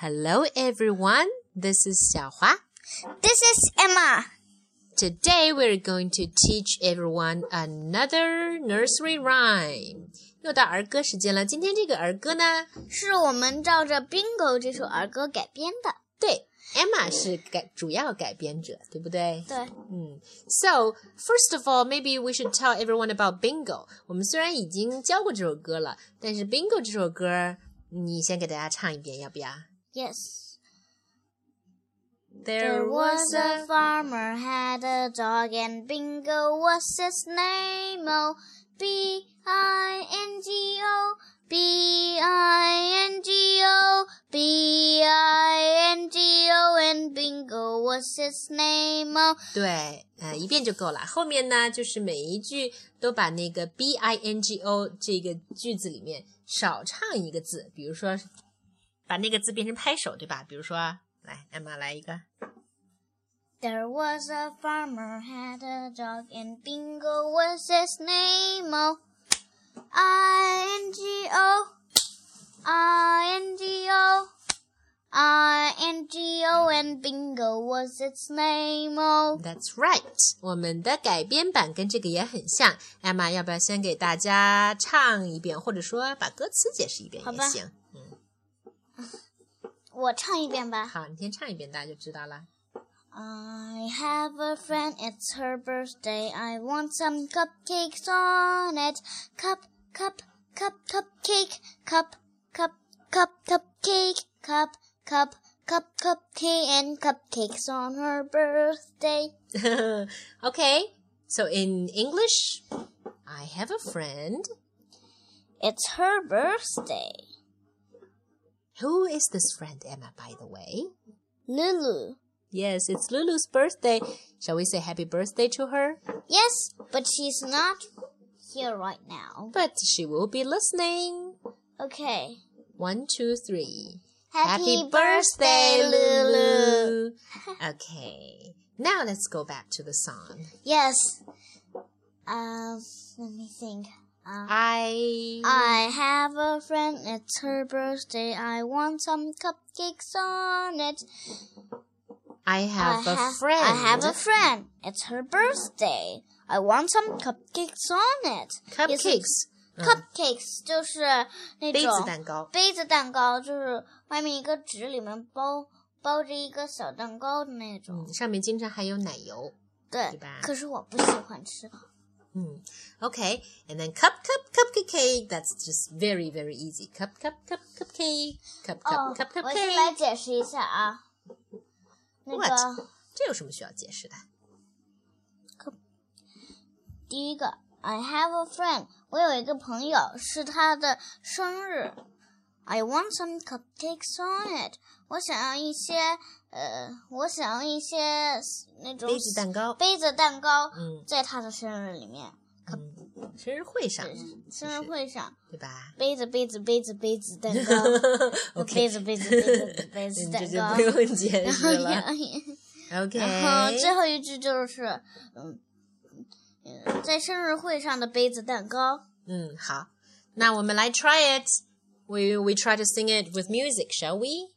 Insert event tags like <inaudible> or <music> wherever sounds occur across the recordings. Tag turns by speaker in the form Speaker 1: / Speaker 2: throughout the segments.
Speaker 1: Hello, everyone. This is Xiaohua.
Speaker 2: This is Emma.
Speaker 1: Today we're going to teach everyone another nursery rhyme. 又到儿歌时间了。今天这个儿歌呢，
Speaker 2: 是我们照着《Bingo》这首儿歌改编的。
Speaker 1: 对，Emma 是改主要改编者，对不对？
Speaker 2: 对，
Speaker 1: 嗯。So first of all, maybe we should tell everyone about Bingo. 我们虽然已经教过这首歌了，但是 Bingo 这首歌，你先给大家唱一遍，要不要
Speaker 2: ？Yes.
Speaker 1: There
Speaker 2: was a farmer had a dog and Bingo was his name. Oh, B I N G O B I N G O B I N G O and Bingo was his name. Oh，
Speaker 1: 对，呃，一遍就够了。后面呢，就是每一句都把那个 B I N G O 这个句子里面少唱一个字，比如说。 把那个字变成拍手，对吧？比如说，来，艾玛来一个。
Speaker 2: There was a farmer had a dog and Bingo was his name. Oh, I N G O, I N G O, I N G O, and Bingo was its name. Oh,
Speaker 1: That's right. 我们的改编版跟这个也很像。艾玛，要不要先给大家唱一遍，或者说把歌词解释一遍也行？
Speaker 2: 我唱一遍吧。
Speaker 1: 好，你先唱一遍，大家就知道了。
Speaker 2: I have a friend, it's her birthday. I want some cupcakes on it. Cup, cup, cup, cupcake, cup, cup, cup, cupcake, cup, cup, cup, cupcake, and cupcakes on her birthday. <laughs>
Speaker 1: okay, so in English, I have a friend.
Speaker 2: It's her birthday.
Speaker 1: Who is this friend, Emma, by the way?
Speaker 2: Lulu.
Speaker 1: Yes, it's Lulu's birthday. Shall we say happy birthday to her?
Speaker 2: Yes, but she's not here right now.
Speaker 1: But she will be listening.
Speaker 2: Okay.
Speaker 1: One, two, three.
Speaker 2: Happy, happy birthday, birthday, Lulu. <laughs>
Speaker 1: okay. Now let's go back to the song.
Speaker 2: Yes. Um, let me think.
Speaker 1: Uh, I
Speaker 2: I have a friend. It's her birthday. I want some cupcakes on it.
Speaker 1: I have
Speaker 2: I
Speaker 1: a
Speaker 2: have,
Speaker 1: friend.
Speaker 2: I have a friend. It's her birthday. I want some cupcakes on it.
Speaker 1: Cupcakes.
Speaker 2: Cupcakes 就是那种
Speaker 1: 杯子蛋糕，
Speaker 2: 杯子蛋糕就是外面一个纸，里面包包着一个小蛋糕的那种，
Speaker 1: 嗯、上面经常还有奶油，
Speaker 2: 对，
Speaker 1: 对吧？
Speaker 2: 可是我不喜欢吃。
Speaker 1: Hmm. Okay, and then cup, cup, cupcake. That's just very, very easy. Cup, cup, cup, cupcake. Cup, cup,
Speaker 2: oh,
Speaker 1: cup, cupcake.
Speaker 2: 我先来解释一下啊。那个
Speaker 1: What？这有什么需要解释的？
Speaker 2: 第一个，I have a friend，我有一个朋友，是他的生日。I want some cupcakes on it。我想要一些， 呃，我想要一些那种
Speaker 1: 杯子蛋糕，
Speaker 2: 杯子蛋糕，
Speaker 1: 嗯，
Speaker 2: 在他的生日里面，
Speaker 1: 嗯，生日会上，
Speaker 2: 生日会上，
Speaker 1: 对吧？
Speaker 2: 杯子，杯子，杯子，杯子蛋糕，<laughs> 杯子，杯子，杯子，<laughs> 杯子蛋糕，
Speaker 1: 不用解释了。OK，<laughs>
Speaker 2: 然后最后一句就是，嗯，在生日会上的杯子蛋糕。
Speaker 1: 嗯，好，那我们来 try it。We we try to sing it with music, shall we?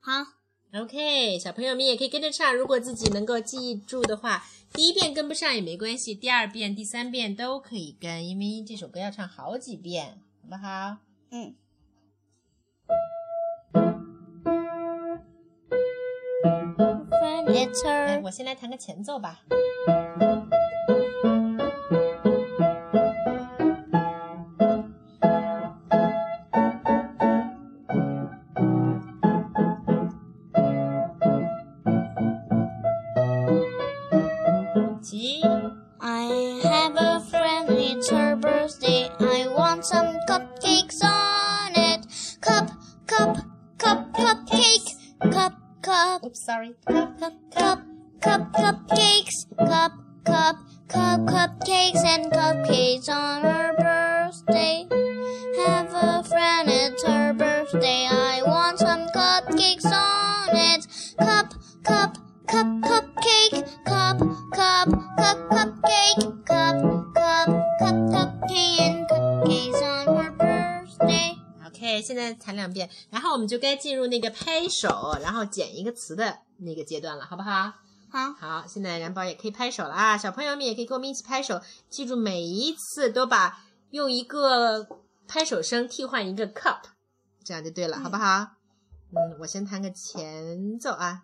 Speaker 2: 好
Speaker 1: ，OK，小朋友们也可以跟着唱。如果自己能够记住的话，第一遍跟不上也没关系，第二遍、第三遍都可以跟，因为这首歌要唱好几遍，好不好？
Speaker 2: 嗯。
Speaker 1: 来，我先来弹个前奏吧。Sorry. 两遍，然后我们就该进入那个拍手，然后剪一个词的那个阶段了，好不好？
Speaker 2: 好，
Speaker 1: 好，现在然宝也可以拍手了啊！小朋友们也可以跟我们一起拍手，记住每一次都把用一个拍手声替换一个 cup，这样就对了，好不好？嗯，我先弹个前奏啊。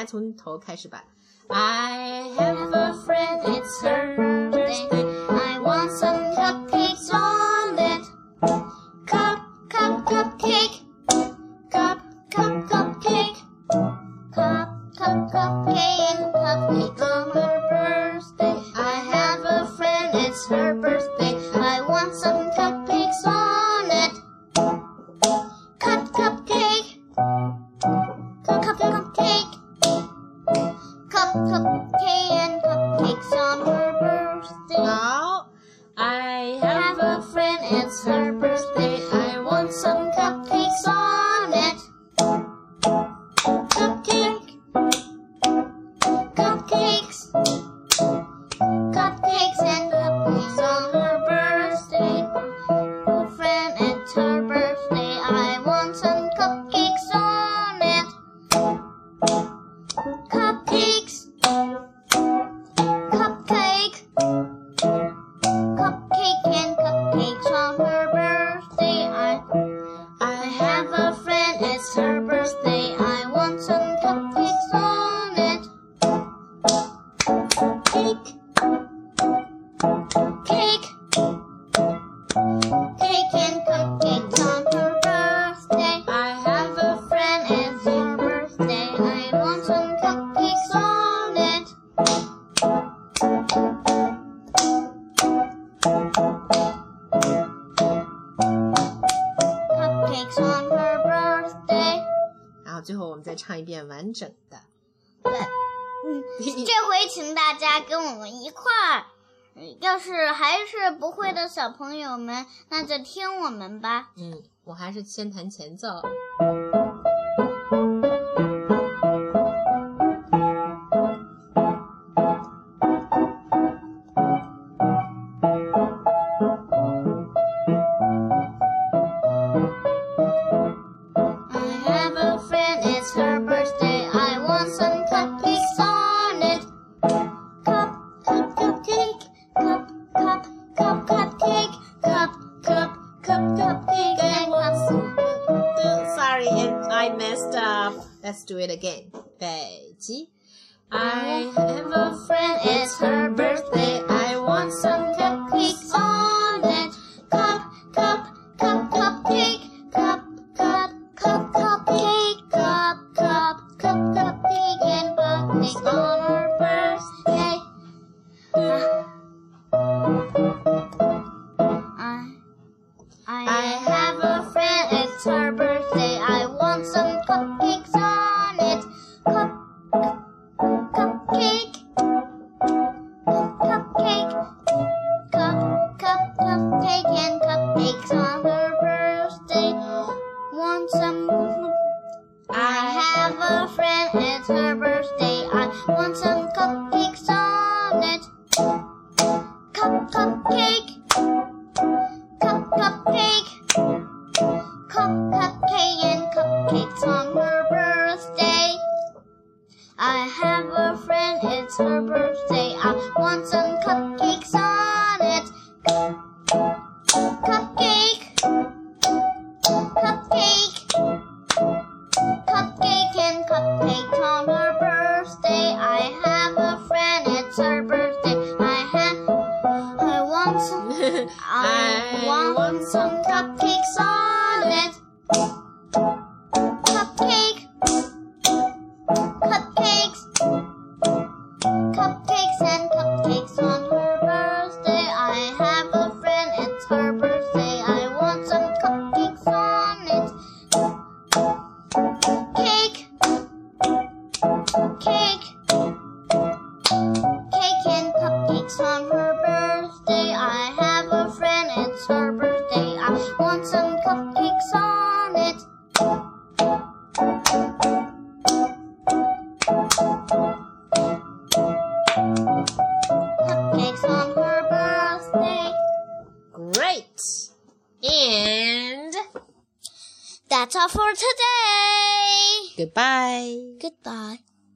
Speaker 1: 哎，我们还从头开始吧。I have a friend, it's her birthday.
Speaker 2: I want some cupcakes on it. Cup, cup, cupcake. Cup, cup, cupcake. Cup, cup, cupcake and cupcake on her birthday. I have a friend, it's her birthday. I want some
Speaker 1: 最后我们再唱一遍完整的。
Speaker 2: 对，嗯，这回请大家跟我们一块儿。嗯要是还是不会的小朋友们，那就听我们吧。
Speaker 1: 嗯，我还是先弹前奏。Let's do it again. 北极。I have a friend, it's her birthday. I want some
Speaker 2: cupcakes on it. Cup, cup, cup, cupcake. Cup, cup, cup, cupcake. Cup, cup, cup, cupcake. And cupcake on oh,
Speaker 1: Goodbye.
Speaker 2: Goodbye.